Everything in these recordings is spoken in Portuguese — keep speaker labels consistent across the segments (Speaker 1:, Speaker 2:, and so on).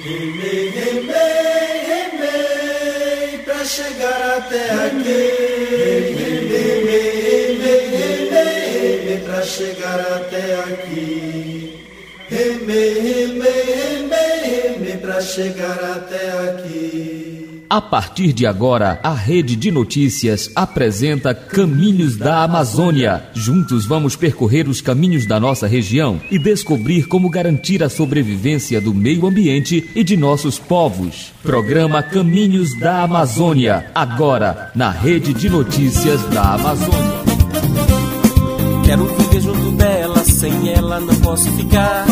Speaker 1: Remei, remei, remei, pra chegar até aqui. Remei, remei, remei, remei, pra chegar até aqui. Remei, remei, remei, remei, pra chegar até aqui.
Speaker 2: A partir de agora, a Rede de Notícias apresenta Caminhos da Amazônia. Juntos vamos percorrer os caminhos da nossa região e descobrir como garantir a sobrevivência do meio ambiente e de nossos povos. Programa Caminhos da Amazônia, agora na Rede de Notícias da Amazônia.
Speaker 3: Quero viver junto dela, sem ela não posso ficar.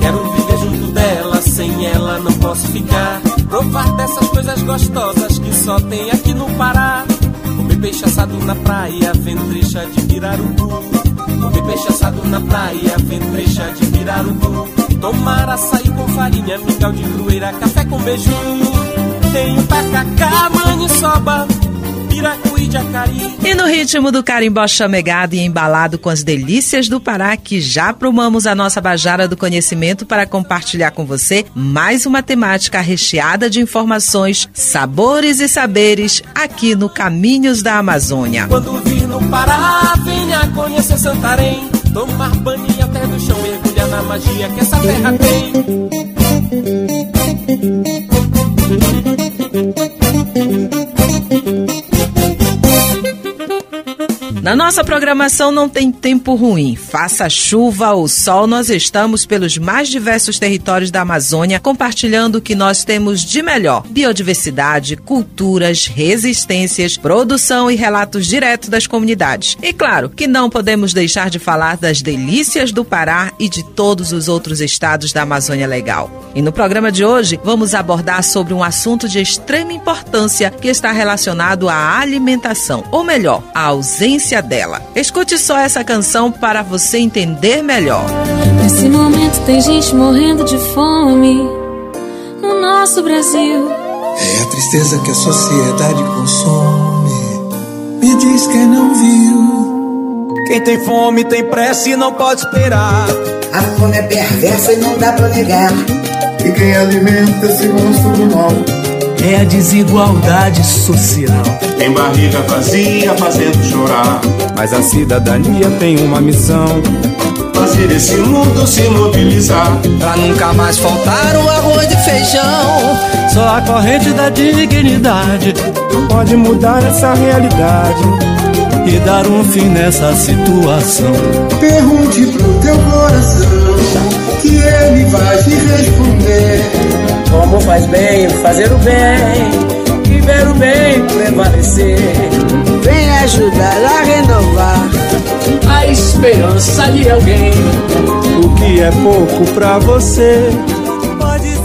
Speaker 3: Quero viver junto dela, sem ela não posso ficar. Provar dessas coisas gostosas que só tem aqui no Pará. Comer peixe assado na praia, ventrecha de pirarucu. Comer peixe assado na praia, ventrecha de pirarucu. Tomar açaí com farinha, mingau de crueira, café com beiju. Tem o tacacá, maniçoba.
Speaker 4: E no ritmo do carimbó chamegado e embalado com as delícias do Pará, que já aprumamos a nossa bajara do conhecimento para compartilhar com você mais uma temática recheada de informações, sabores e saberes aqui no Caminhos da Amazônia.
Speaker 3: Quando vir no Pará, venha conhecer Santarém. Tomar banho até do chão, mergulhar na magia que essa terra tem.
Speaker 4: Na nossa programação não tem tempo ruim. Faça chuva ou sol, nós estamos pelos mais diversos territórios da Amazônia compartilhando o que nós temos de melhor: biodiversidade, culturas, resistências, produção e relatos diretos das comunidades. E claro que não podemos deixar de falar das delícias do Pará e de todos os outros estados da Amazônia Legal. E no programa de hoje vamos abordar sobre um assunto de extrema importância que está relacionado à alimentação, ou melhor, à ausência dela. Escute só essa canção para você entender melhor.
Speaker 5: Nesse momento tem gente morrendo de fome no nosso Brasil.
Speaker 6: É a tristeza que a sociedade consome. Me diz quem não viu.
Speaker 7: Quem tem fome tem pressa e não pode esperar.
Speaker 8: A fome é perversa e não dá pra negar.
Speaker 6: E quem alimenta esse monstro do mal
Speaker 9: é a desigualdade social.
Speaker 10: Tem barriga vazia fazendo chorar.
Speaker 11: Mas a cidadania tem uma missão:
Speaker 10: fazer esse mundo se mobilizar.
Speaker 12: Pra nunca mais faltar o arroz e feijão.
Speaker 9: Só a corrente da dignidade
Speaker 11: pode mudar essa realidade
Speaker 9: e dar um fim nessa situação.
Speaker 6: Pergunte pro teu coração que ele vai te responder.
Speaker 12: Como faz bem fazer o bem e ver o bem prevalecer.
Speaker 8: Vem ajudar a renovar
Speaker 12: a esperança de alguém.
Speaker 11: O que é pouco pra você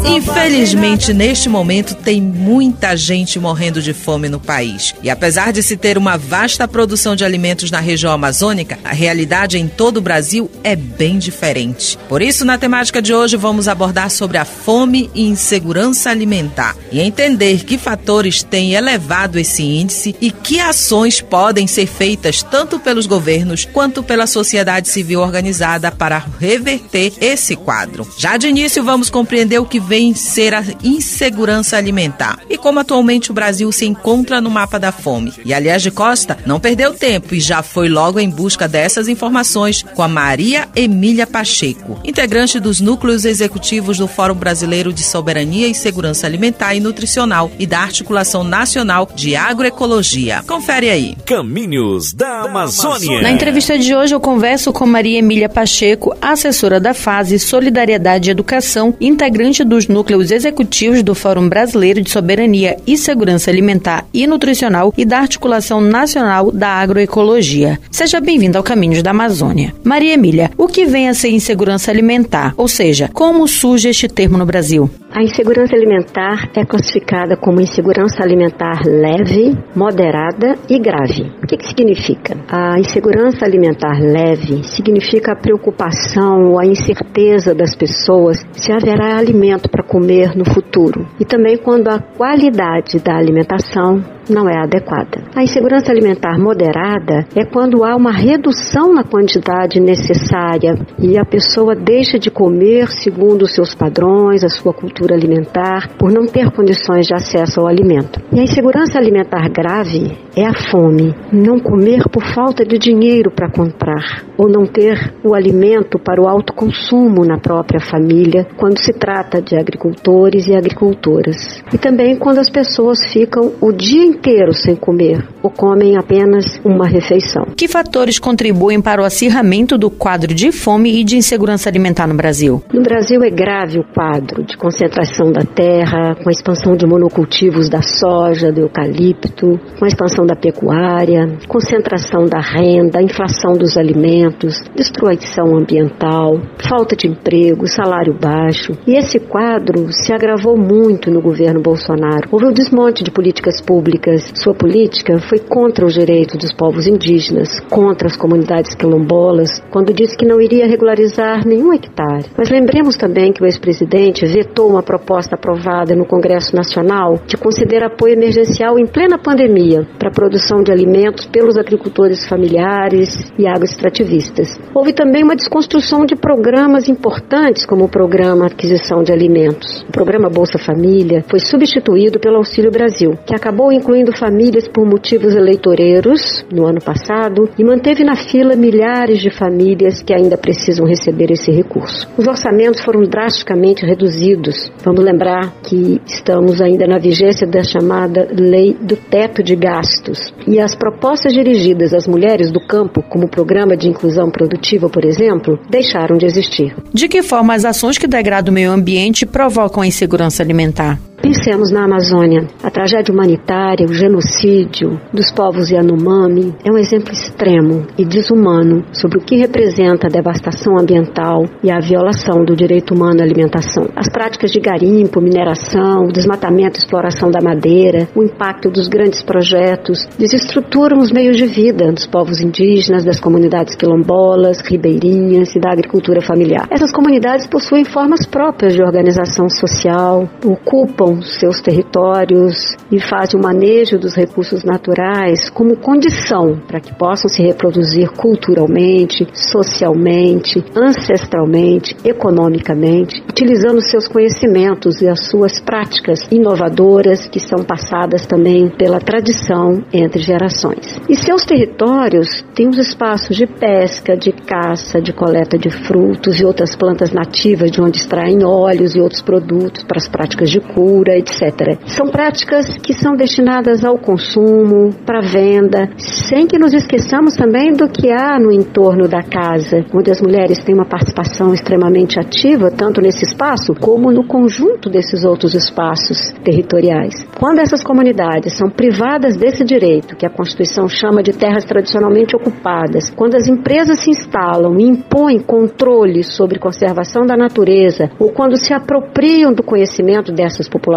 Speaker 4: Infelizmente, neste momento, tem muita gente morrendo de fome no país. E apesar de se ter uma vasta produção de alimentos na região amazônica, a realidade em todo o Brasil é bem diferente. Por isso, na temática de hoje, vamos abordar sobre a fome e insegurança alimentar e entender que fatores têm elevado esse índice e que ações podem ser feitas tanto pelos governos quanto pela sociedade civil organizada para reverter esse quadro. Já de início, vamos compreender o que vem vencer a insegurança alimentar e como atualmente o Brasil se encontra no mapa da fome. E aliás de Costa não perdeu tempo e já foi logo em busca dessas informações com a Maria Emília Pacheco, integrante dos núcleos executivos do Fórum Brasileiro de Soberania e Segurança Alimentar e Nutricional e da Articulação Nacional de Agroecologia. Confere aí.
Speaker 2: Caminhos da Amazônia.
Speaker 13: Na entrevista de hoje eu converso com Maria Emília Pacheco, assessora da fase Solidariedade e Educação, integrante dos núcleos executivos do Fórum Brasileiro de Soberania e Segurança Alimentar e Nutricional e da Articulação Nacional da Agroecologia. Seja bem-vindo ao Caminhos da Amazônia. Maria Emília, o que vem a ser insegurança alimentar? Ou seja, como surge este termo no Brasil?
Speaker 14: A insegurança alimentar é classificada como insegurança alimentar leve, moderada e grave. O que, que significa? A insegurança alimentar leve significa a preocupação ou a incerteza das pessoas se haverá alimento para comer no futuro. E também quando a qualidade da alimentação não é adequada. A insegurança alimentar moderada é quando há uma redução na quantidade necessária e a pessoa deixa de comer segundo os seus padrões, a sua cultura alimentar, por não ter condições de acesso ao alimento. E a insegurança alimentar grave é a fome, não comer por falta de dinheiro para comprar ou não ter o alimento para o autoconsumo na própria família, quando se trata de agricultores e agricultoras. E também quando as pessoas ficam o dia inteiro sem comer ou comem apenas uma refeição.
Speaker 13: Que fatores contribuem para o acirramento do quadro de fome e de insegurança alimentar no Brasil?
Speaker 14: No Brasil é grave o quadro de concentração da terra, com a expansão de monocultivos da soja, do eucalipto, com a expansão da pecuária, concentração da renda, inflação dos alimentos, destruição ambiental, falta de emprego, salário baixo. E esse quadro se agravou muito no governo Bolsonaro. Houve um desmonte de políticas públicas. Sua política foi contra os direitos dos povos indígenas, contra as comunidades quilombolas, quando disse que não iria regularizar nenhum hectare. Mas lembremos também que o ex-presidente vetou uma proposta aprovada no Congresso Nacional de conceder apoio emergencial em plena pandemia para a produção de alimentos pelos agricultores familiares e agroextrativistas. Houve também uma desconstrução de programas importantes, como o programa Aquisição de Alimentos. O programa Bolsa Família foi substituído pelo Auxílio Brasil, que acabou incluindo famílias por motivos eleitoreiros no ano passado e manteve na fila milhares de famílias que ainda precisam receber esse recurso. Os orçamentos foram drasticamente reduzidos. Vamos lembrar que estamos ainda na vigência da chamada Lei do Teto de Gastos. E as propostas dirigidas às mulheres do campo, como o Programa de Inclusão Produtiva, por exemplo, deixaram de existir.
Speaker 13: De que forma as ações que degradam o meio ambiente provocam a insegurança alimentar?
Speaker 14: Pensemos na Amazônia. A tragédia humanitária, o genocídio dos povos Yanomami é um exemplo extremo e desumano sobre o que representa a devastação ambiental e a violação do direito humano à alimentação. As práticas de garimpo, mineração, desmatamento e exploração da madeira, o impacto dos grandes projetos desestruturam os meios de vida dos povos indígenas, das comunidades quilombolas, ribeirinhas e da agricultura familiar. Essas comunidades possuem formas próprias de organização social, ocupam seus territórios e fazem o manejo dos recursos naturais como condição para que possam se reproduzir culturalmente, socialmente, ancestralmente, economicamente, utilizando seus conhecimentos e as suas práticas inovadoras que são passadas também pela tradição entre gerações. E seus territórios têm os espaços de pesca, de caça, de coleta de frutos e outras plantas nativas de onde extraem óleos e outros produtos para as práticas de cura, etc. São práticas que são destinadas ao consumo, para venda, sem que nos esqueçamos também do que há no entorno da casa, onde as mulheres têm uma participação extremamente ativa, tanto nesse espaço como no conjunto desses outros espaços territoriais. Quando essas comunidades são privadas desse direito, que a Constituição chama de terras tradicionalmente ocupadas, quando as empresas se instalam e impõem controle sobre conservação da natureza, ou quando se apropriam do conhecimento dessas populações,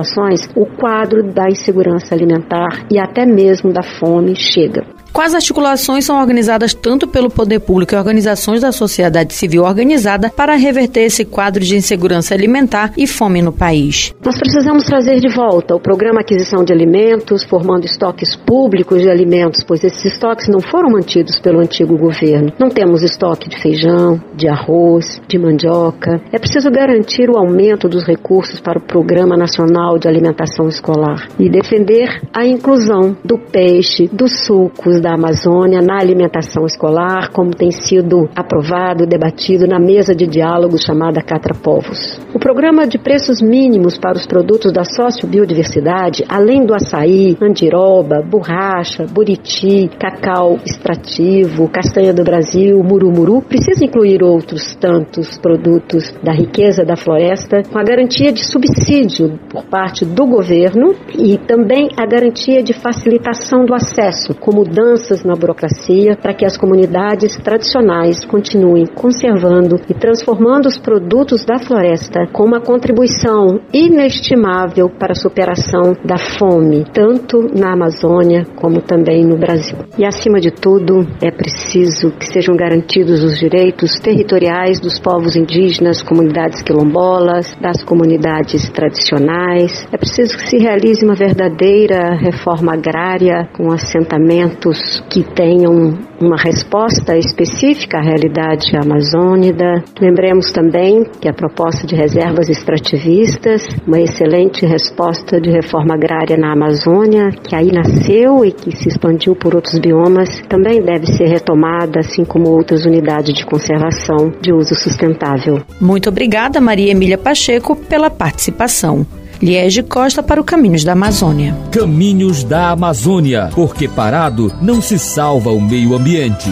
Speaker 14: o quadro da insegurança alimentar e até mesmo da fome chega.
Speaker 13: Quais articulações são organizadas tanto pelo poder público e organizações da sociedade civil organizada para reverter esse quadro de insegurança alimentar e fome no país?
Speaker 14: Nós precisamos trazer de volta o programa Aquisição de Alimentos, formando estoques públicos de alimentos, pois esses estoques não foram mantidos pelo antigo governo. Não temos estoque de feijão, de arroz, de mandioca. É preciso garantir o aumento dos recursos para o Programa Nacional de Alimentação Escolar e defender a inclusão do peixe, dos sucos, da Amazônia na alimentação escolar, como tem sido aprovado, debatido na mesa de diálogo chamada Catra Povos. O programa de preços mínimos para os produtos da sociobiodiversidade, além do açaí, andiroba, borracha, buriti, cacau extrativo, castanha do Brasil, murumuru, precisa incluir outros tantos produtos da riqueza da floresta, com a garantia de subsídio por parte do governo e também a garantia de facilitação do acesso, como dando mudanças na burocracia para que as comunidades tradicionais continuem conservando e transformando os produtos da floresta com uma contribuição inestimável para a superação da fome, tanto na Amazônia como também no Brasil. E acima de tudo, é preciso que sejam garantidos os direitos territoriais dos povos indígenas, comunidades quilombolas, das comunidades tradicionais. É preciso que se realize uma verdadeira reforma agrária com assentamentos que tenham uma resposta específica à realidade amazônida. Lembremos também que a proposta de reservas extrativistas, uma excelente resposta de reforma agrária na Amazônia, que aí nasceu e que se expandiu por outros biomas, também deve ser retomada, assim como outras unidades de conservação de uso sustentável.
Speaker 13: Muito obrigada, Maria Emília Pacheco, pela participação. Liege Costa para o Caminhos da Amazônia.
Speaker 2: Caminhos da Amazônia, porque parado não se salva o meio ambiente.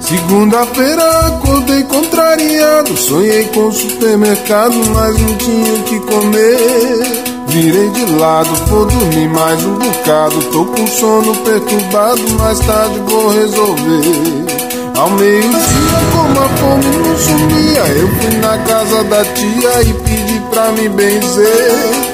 Speaker 15: Segunda-feira acordei contrariado, sonhei com o supermercado, mas não tinha o que comer. Virei de lado, vou dormir mais um bocado, tô com sono perturbado, mais tarde vou resolver. Ao meio-dia, como a fome não sumia, eu fui na casa da tia e pedi pra me benzer.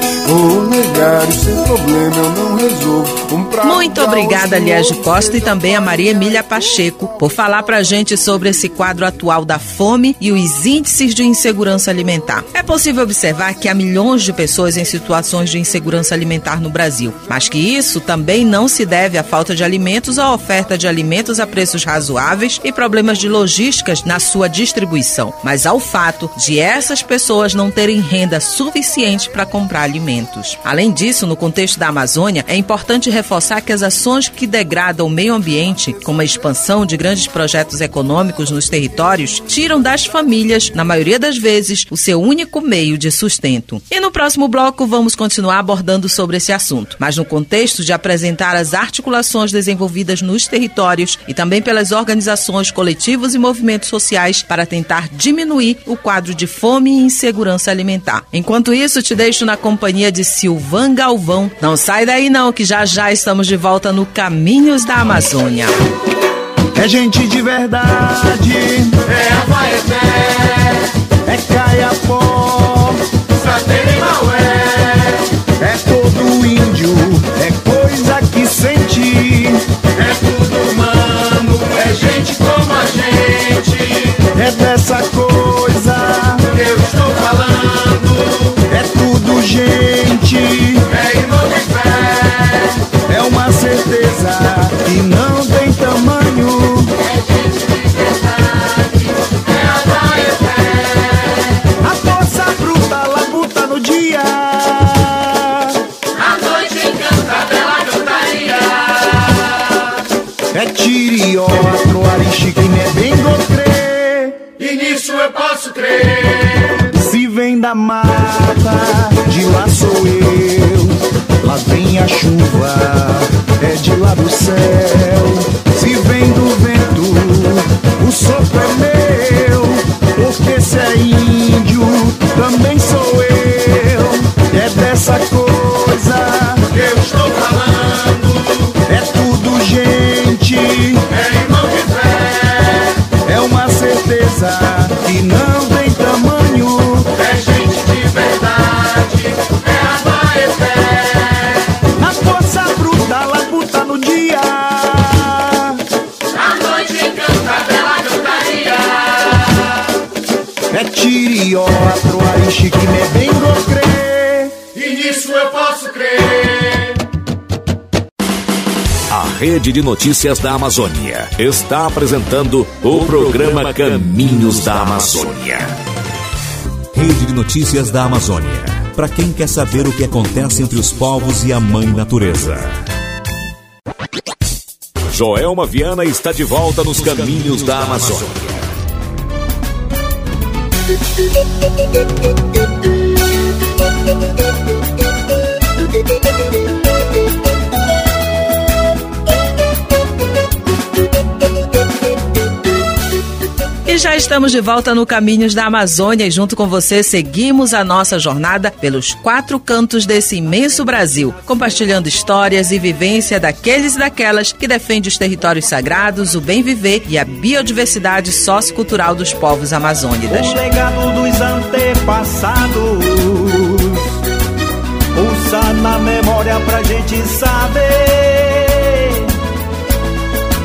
Speaker 15: Sem problema, eu não resolvo. Um
Speaker 4: Muito obrigada, Aliás Costa, e também a Maria Emília Pacheco, por falar pra gente sobre esse quadro atual da fome e os índices de insegurança alimentar. É possível observar que há milhões de pessoas em situações de insegurança alimentar no Brasil, mas que isso também não se deve à falta de alimentos ou à oferta de alimentos a preços razoáveis e problemas de logísticas na sua distribuição, mas ao fato de essas pessoas não terem renda suficiente para comprar alimentos. Além disso, no contexto da Amazônia, é importante reforçar que as ações que degradam o meio ambiente, como a expansão de grandes projetos econômicos nos territórios, tiram das famílias, na maioria das vezes, o seu único meio de sustento. E no próximo bloco vamos continuar abordando sobre esse assunto, mas no contexto de apresentar as articulações desenvolvidas nos territórios e também pelas organizações, coletivos e movimentos sociais para tentar diminuir o quadro de fome e insegurança alimentar. Enquanto isso, te deixo na companhia de Silvan Galvão. Não sai daí não, que já já estamos de volta no Caminhos da Amazônia.
Speaker 16: É gente de verdade,
Speaker 17: é Abaeté,
Speaker 16: é Caiapó,
Speaker 17: Sateira e Maué,
Speaker 16: é todo índio, que não
Speaker 2: Rede de Notícias da Amazônia está apresentando o programa Caminhos da Amazônia.
Speaker 18: Rede de Notícias da Amazônia. Para quem quer saber o que acontece entre os povos e a mãe natureza.
Speaker 2: Joelma Viana está de volta nos Caminhos da Amazônia.
Speaker 4: Estamos de volta no Caminhos da Amazônia e junto com você seguimos a nossa jornada pelos quatro cantos desse imenso Brasil, compartilhando histórias e vivência daqueles e daquelas que defendem os territórios sagrados, o bem viver e a biodiversidade sociocultural dos povos amazônidas.
Speaker 19: O legado dos antepassados pulsa na memória pra gente saber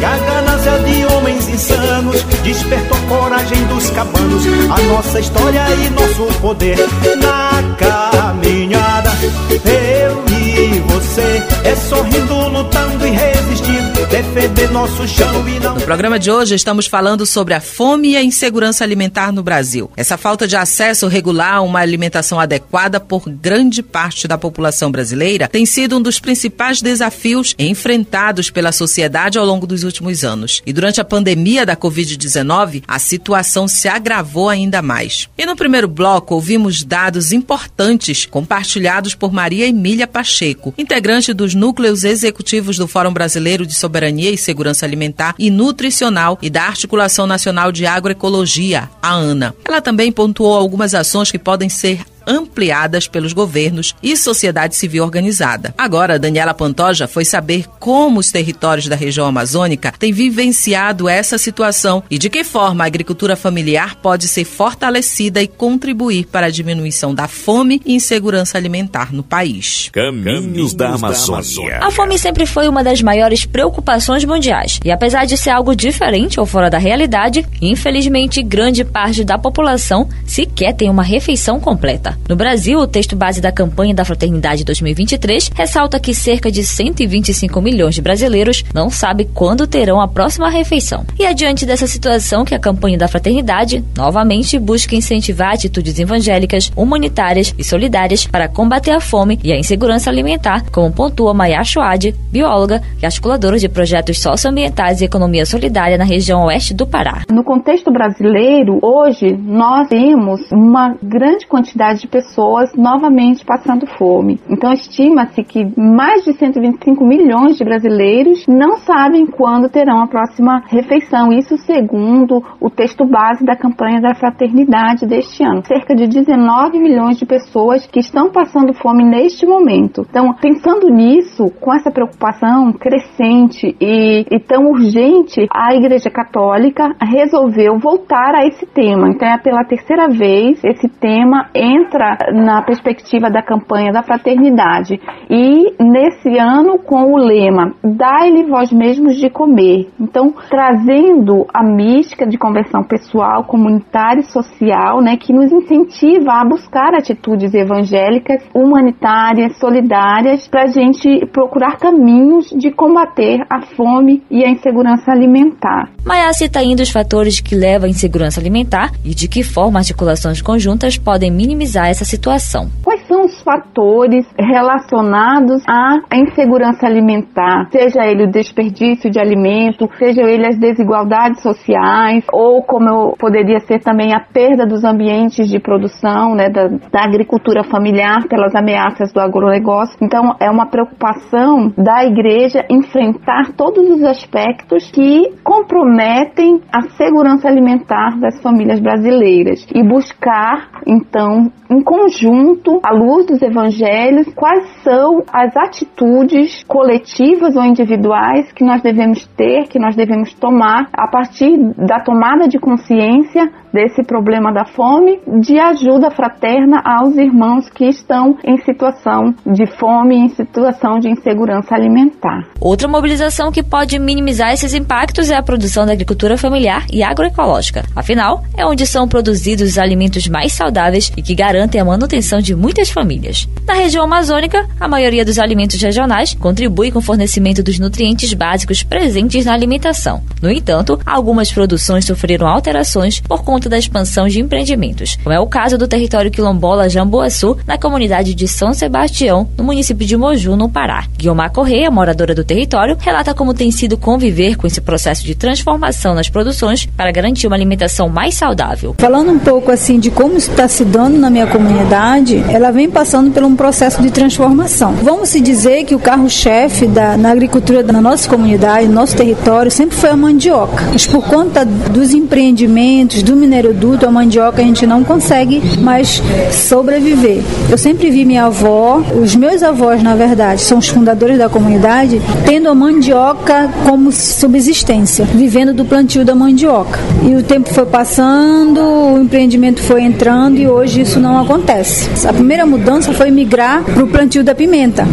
Speaker 19: e a de homens insanos despertou a coragem dos cabanos. A nossa história e nosso poder na caminhada. Eu e você é sorrindo, lutando e resistindo. Defender nosso chão e não.
Speaker 4: No programa de hoje estamos falando sobre a fome e a insegurança alimentar no Brasil. Essa falta de acesso regular a uma alimentação adequada por grande parte da população brasileira tem sido um dos principais desafios enfrentados pela sociedade ao longo dos últimos anos. E durante a pandemia da Covid-19, a situação se agravou ainda mais. E no primeiro bloco, ouvimos dados importantes compartilhados por Maria Emília Pacheco, integrante dos núcleos executivos do Fórum Brasileiro de Soberania e Segurança Alimentar e Nutricional e da Articulação Nacional de Agroecologia, a ANA. Ela também pontuou algumas ações que podem ser ampliadas pelos governos e sociedade civil organizada. Agora, Daniela Pantoja foi saber como os territórios da região amazônica têm vivenciado essa situação e de que forma a agricultura familiar pode ser fortalecida e contribuir para a diminuição da fome e insegurança alimentar no país.
Speaker 18: Caminhos da Amazônia.
Speaker 20: A fome sempre foi uma das maiores preocupações mundiais e apesar de ser algo diferente ou fora da realidade, infelizmente grande parte da população sequer tem uma refeição completa. No Brasil, o texto base da campanha da Fraternidade 2023 ressalta que cerca de 125 milhões de brasileiros não sabem quando terão a próxima refeição. E é diante dessa situação que a campanha da Fraternidade novamente busca incentivar atitudes evangélicas, humanitárias e solidárias para combater a fome e a insegurança alimentar, como pontua Maya Schwad, bióloga e articuladora de projetos socioambientais e economia solidária na região oeste do Pará.
Speaker 21: No contexto brasileiro, hoje nós temos uma grande quantidade de pessoas novamente passando fome. Então, estima-se que mais de 125 milhões de brasileiros não sabem quando terão a próxima refeição. Isso segundo o texto base da campanha da fraternidade deste ano. Cerca de 19 milhões de pessoas que estão passando fome neste momento. Então, pensando nisso, com essa preocupação crescente e, e tão urgente, a Igreja Católica resolveu voltar a esse tema. Então, é pela terceira vez esse tema entra entra na perspectiva da campanha da fraternidade. E nesse ano, com o lema Dai-lhe vós mesmos de comer. Então, trazendo a mística de conversão pessoal, comunitária e social, né, que nos incentiva a buscar atitudes evangélicas, humanitárias, solidárias, para a gente procurar caminhos de combater a fome e a insegurança alimentar.
Speaker 20: Maia cita ainda os fatores que levam à insegurança alimentar e de que forma articulações conjuntas podem minimizar essa situação.
Speaker 21: Quais são os fatores relacionados à insegurança alimentar? Seja ele o desperdício de alimento, seja ele as desigualdades sociais, ou como poderia ser também a perda dos ambientes de produção, né, da, da agricultura familiar pelas ameaças do agronegócio. Então, é uma preocupação da igreja enfrentar todos os aspectos que comprometem a segurança alimentar das famílias brasileiras e buscar, então, em conjunto, à luz dos evangelhos, quais são as atitudes coletivas ou individuais que nós devemos ter, que nós devemos tomar a partir da tomada de consciência desse problema da fome, de ajuda fraterna aos irmãos que estão em situação de fome, em situação de insegurança alimentar.
Speaker 20: Outra mobilização que pode minimizar esses impactos é a produção da agricultura familiar e agroecológica. Afinal, é onde são produzidos os alimentos mais saudáveis e que garantem a manutenção de muitas famílias. Na região amazônica, a maioria dos alimentos regionais contribui com o fornecimento dos nutrientes básicos presentes na alimentação. No entanto, algumas produções sofreram alterações por conta da expansão de empreendimentos, como é o caso do território quilombola Jamboaçu, na comunidade de São Sebastião, no município de Moju, no Pará. Guilmar Correia, moradora do território, relata como tem sido conviver com esse processo de transformação nas produções para garantir uma alimentação mais saudável.
Speaker 22: Falando um pouco assim de como está se dando na minha comunidade, ela vem passando
Speaker 23: passando por um processo de transformação. Vamos se dizer que o carro-chefe na agricultura da nossa comunidade, no nosso território, sempre foi a mandioca. Mas por conta dos empreendimentos, do mineroduto, a mandioca a gente não consegue mais sobreviver. Eu sempre vi minha avó, os meus avós, na verdade, são os fundadores da comunidade, tendo a mandioca como subsistência, vivendo do plantio da mandioca. E o tempo foi passando, o empreendimento foi entrando e hoje isso não acontece. A primeira mudança foi migrar para o plantio da pimenta.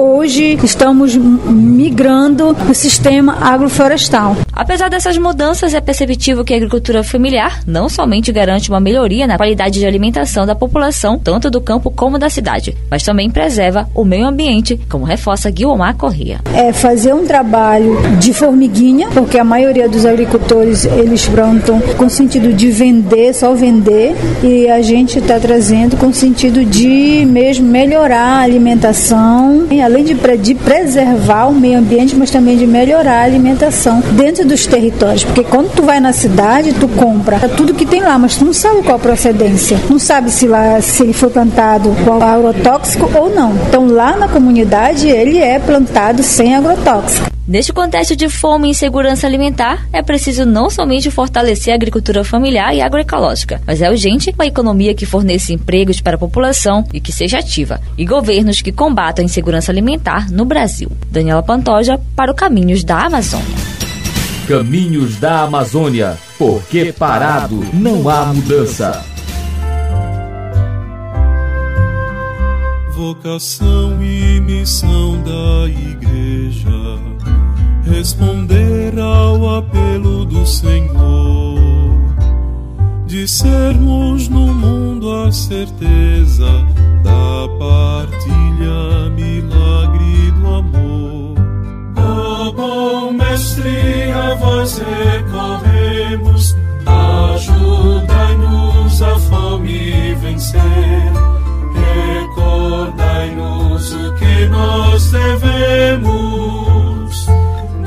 Speaker 23: Hoje estamos migrando o sistema agroflorestal.
Speaker 20: Apesar dessas mudanças, é perceptível que a agricultura familiar não somente garante uma melhoria na qualidade de alimentação da população, tanto do campo como da cidade, mas também preserva o meio ambiente, como reforça Guilmar Corrêa.
Speaker 23: É fazer um trabalho de formiguinha, porque a maioria dos agricultores eles plantam com sentido de vender, só vender, e a gente está trazendo com sentido de mesmo melhorar a alimentação, além de, de preservar o meio ambiente, mas também de melhorar a alimentação dentro dos territórios, porque quando tu vai na cidade, tu compra tudo que tem lá, mas tu não sabe qual procedência, não sabe se lá se ele foi plantado com agrotóxico ou não. Então lá na comunidade ele é plantado sem agrotóxico.
Speaker 20: Neste contexto de fome e insegurança alimentar, é preciso não somente fortalecer a agricultura familiar e agroecológica, mas é urgente uma economia que forneça empregos para a população e que seja ativa, e governos que combatam a insegurança alimentar no Brasil. Daniela Pantoja para o Caminhos da Amazônia.
Speaker 2: Caminhos da Amazônia, porque parado não há mudança.
Speaker 22: Vocação e missão da Igreja responder ao apelo do Senhor, de sermos no mundo a certeza da partilha, milagre Mestre, a vós recorremos, ajudai-nos a fome vencer. Recordai-nos o que nós devemos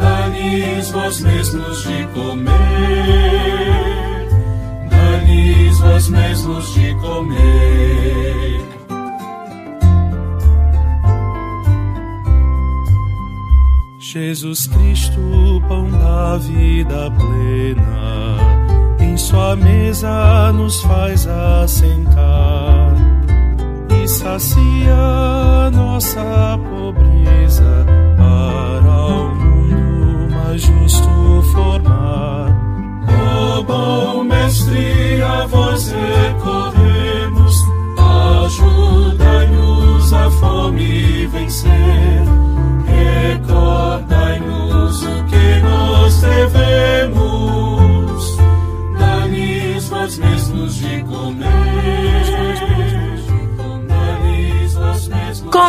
Speaker 22: Dá-lhes vós mesmos de comer, dá-lhes vós mesmos de comer. Jesus Cristo, pão da vida plena, em sua mesa nos faz assentar e sacia nossa pobreza justo formar. Ó oh, bom mestre, a vós recorremos, ajudai-nos a fome vencer. Recordai-nos o que nós devemos, dai-nos vós mesmos de comer.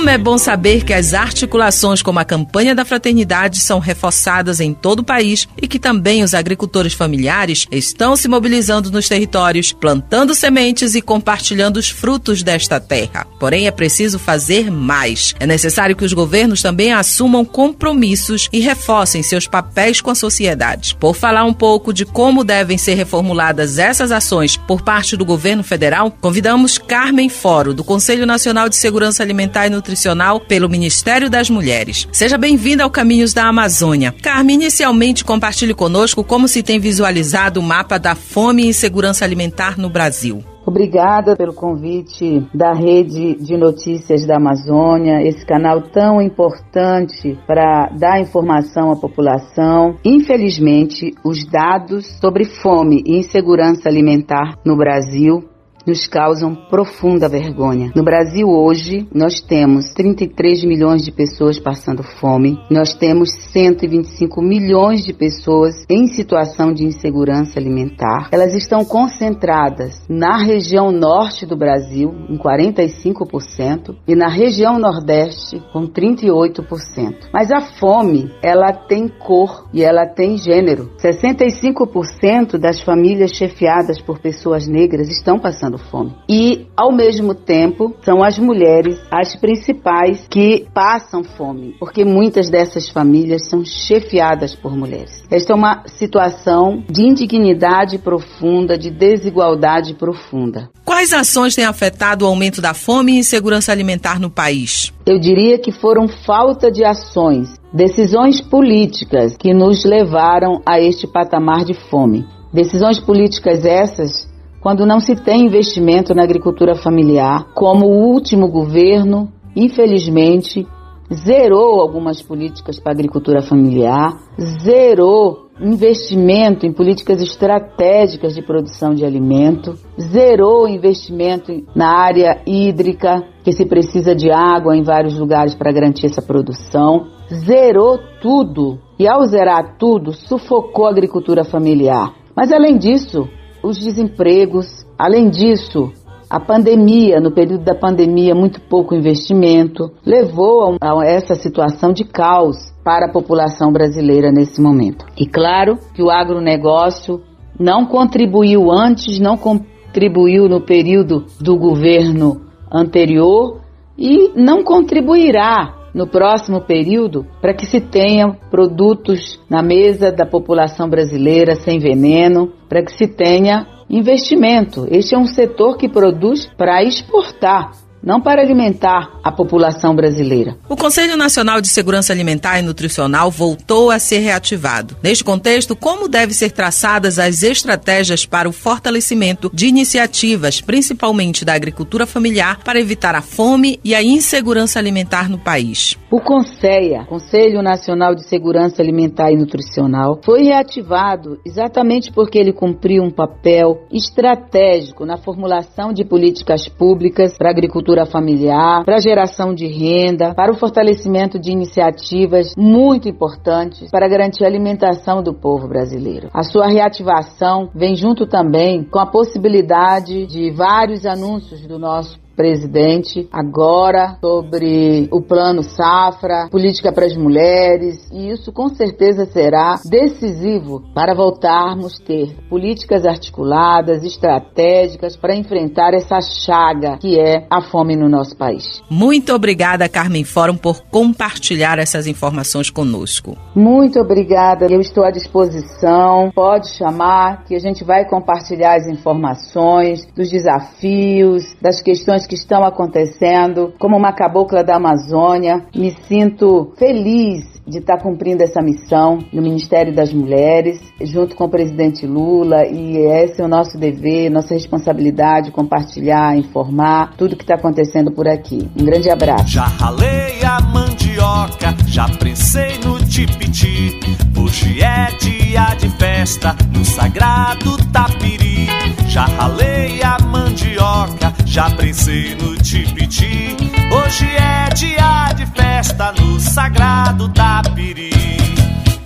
Speaker 4: Como é bom saber que as articulações como a campanha da fraternidade são reforçadas em todo o país e que também os agricultores familiares estão se mobilizando nos territórios, plantando sementes e compartilhando os frutos desta terra. Porém, é preciso fazer mais. É necessário que os governos também assumam compromissos e reforcem seus papéis com a sociedade. Por falar um pouco de como devem ser reformuladas essas ações por parte do governo federal, convidamos Carmen Foro, do Conselho Nacional de Segurança Alimentar e nutricional pelo Ministério das Mulheres. Seja bem-vinda ao Caminhos da Amazônia. Carmen, inicialmente compartilhe conosco como se tem visualizado o mapa da fome e insegurança alimentar no Brasil.
Speaker 24: Obrigada pelo convite da Rede de Notícias da Amazônia, esse canal tão importante para dar informação à população. Infelizmente, os dados sobre fome e insegurança alimentar no Brasil nos causam profunda vergonha. No Brasil hoje, nós temos 33 milhões de pessoas passando fome, nós temos 125 milhões de pessoas em situação de insegurança alimentar. Elas estão concentradas na região norte do Brasil, em 45%, e na região nordeste, com 38%. Mas a fome, ela tem cor e ela tem gênero. 65% das famílias chefiadas por pessoas negras estão passando passando fome. E, ao mesmo tempo, são as mulheres as principais que passam fome, porque muitas dessas famílias são chefiadas por mulheres. Esta é uma situação de indignidade profunda, de desigualdade profunda.
Speaker 4: Quais ações têm afetado o aumento da fome e insegurança alimentar no país?
Speaker 24: Eu diria que foram falta de ações, decisões políticas que nos levaram a este patamar de fome. Decisões políticas essas quando não se tem investimento na agricultura familiar, como o último governo, infelizmente, zerou algumas políticas para a agricultura familiar, zerou investimento em políticas estratégicas de produção de alimento, zerou investimento na área hídrica, que se precisa de água em vários lugares para garantir essa produção, zerou tudo. E ao zerar tudo, sufocou a agricultura familiar. Mas além disso, os desempregos, além disso, a pandemia, no período da pandemia, muito pouco investimento, levou a essa situação de caos para a população brasileira nesse momento. E claro que o agronegócio não contribuiu antes, não contribuiu no período do governo anterior e não contribuirá no próximo período para que se tenha produtos na mesa da população brasileira sem veneno, para que se tenha investimento. Este é um setor que produz para exportar não para alimentar a população brasileira.
Speaker 4: O Conselho Nacional de Segurança Alimentar e Nutricional voltou a ser reativado. Neste contexto, como devem ser traçadas as estratégias para o fortalecimento de iniciativas, principalmente da agricultura familiar, para evitar a fome e a insegurança alimentar no país?
Speaker 24: O CONSEA, Conselho Nacional de Segurança Alimentar e Nutricional, foi reativado exatamente porque ele cumpriu um papel estratégico na formulação de políticas públicas para a agricultura agricultura familiar, para a geração de renda, para o fortalecimento de iniciativas muito importantes para garantir a alimentação do povo brasileiro. A sua reativação vem junto também com a possibilidade de vários anúncios do nosso presidente agora sobre o plano Safra, política para as mulheres, e isso com certeza será decisivo para voltarmos a ter políticas articuladas, estratégicas para enfrentar essa chaga que é a fome no nosso país.
Speaker 4: Muito obrigada, Carmen Fórum, por compartilhar essas informações conosco.
Speaker 24: Muito obrigada, eu estou à disposição. Pode chamar que a gente vai compartilhar as informações dos desafios, das questões que estão acontecendo. Como uma cabocla da Amazônia, me sinto feliz de estar cumprindo essa missão no Ministério das Mulheres, junto com o presidente Lula, e esse é o nosso dever, nossa responsabilidade, compartilhar, informar tudo que está acontecendo por aqui. Um grande abraço.
Speaker 9: Já ralei a mandioca, já prensei no tipiti, hoje é dia de festa no sagrado tapiri. Já ralei a mandioca, já prensei no tipiti, hoje é dia de festa no sagrado tapiri.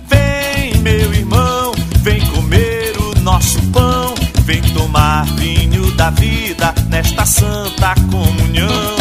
Speaker 9: Vem, meu irmão, vem comer o nosso pão, vem tomar vinho da vida nesta santa comunhão.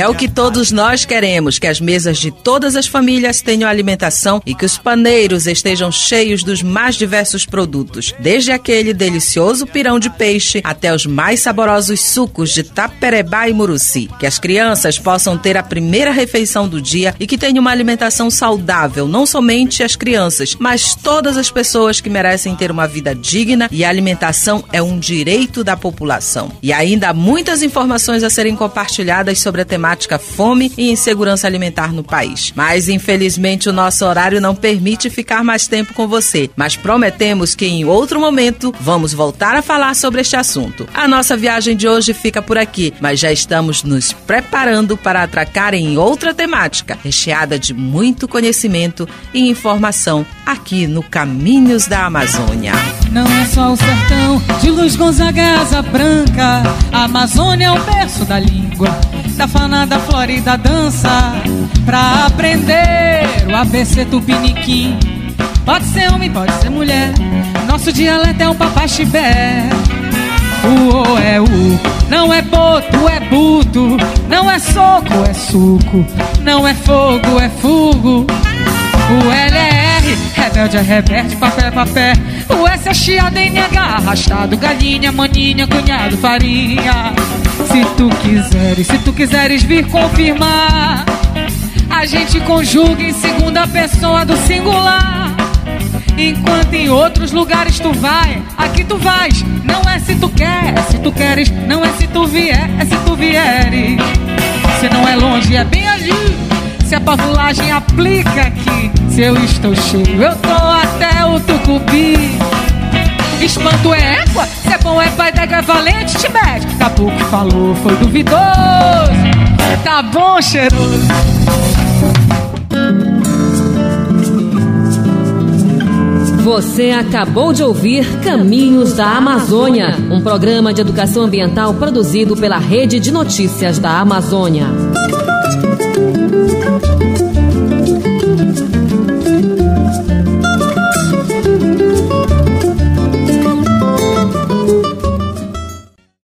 Speaker 4: É o que todos nós queremos: que as mesas de todas as famílias tenham alimentação e que os paneiros estejam cheios dos mais diversos produtos, desde aquele delicioso pirão de peixe até os mais saborosos sucos de taperebá e muruci. Que as crianças possam ter a primeira refeição do dia e que tenham uma alimentação saudável, não somente as crianças, mas todas as pessoas que merecem ter uma vida digna e a alimentação é um direito da população. E ainda há muitas informações a serem compartilhadas sobre a temática fome e insegurança alimentar no país. Mas infelizmente o nosso horário não permite ficar mais tempo com você, mas prometemos que em outro momento vamos voltar a falar sobre este assunto. A nossa viagem de hoje fica por aqui, mas já estamos nos preparando para atracar em outra temática, recheada de muito conhecimento e informação aqui no Caminhos da Amazônia.
Speaker 25: Não é só o sertão de Luz Gonzaga Asa Branca, a Amazônia é o berço da língua, da fauna, da e dança, pra aprender o ABC Tupiniquim. Pode ser homem, pode ser mulher, nosso dialeto é o papaxibé. O O é U, não é boto, é buto. Não é soco, é suco. Não é fogo, é fugo. O L é Rebelde é reverte, papel é papel. O S é chiado, N é H, arrastado, galinha, maninha, cunhado, farinha. Se tu quiseres, se tu quiseres vir confirmar, a gente conjuga em segunda pessoa do singular. Enquanto em outros lugares tu vai, aqui tu vais. Não é se tu quer, é se tu queres. Não é se tu vier, é se tu vieres. Se não é longe, é bem ali. Se a pavulagem aplica aqui, se eu estou cheio, eu tô até o tucupi. Espanto é égua, se é bom é pai d'égua, é valente, te mete. Caboclo falou, foi duvidoso. Tá bom, cheiroso.
Speaker 26: Você acabou de ouvir Caminhos da Amazônia, um programa de educação ambiental produzido pela Rede de Notícias da Amazônia.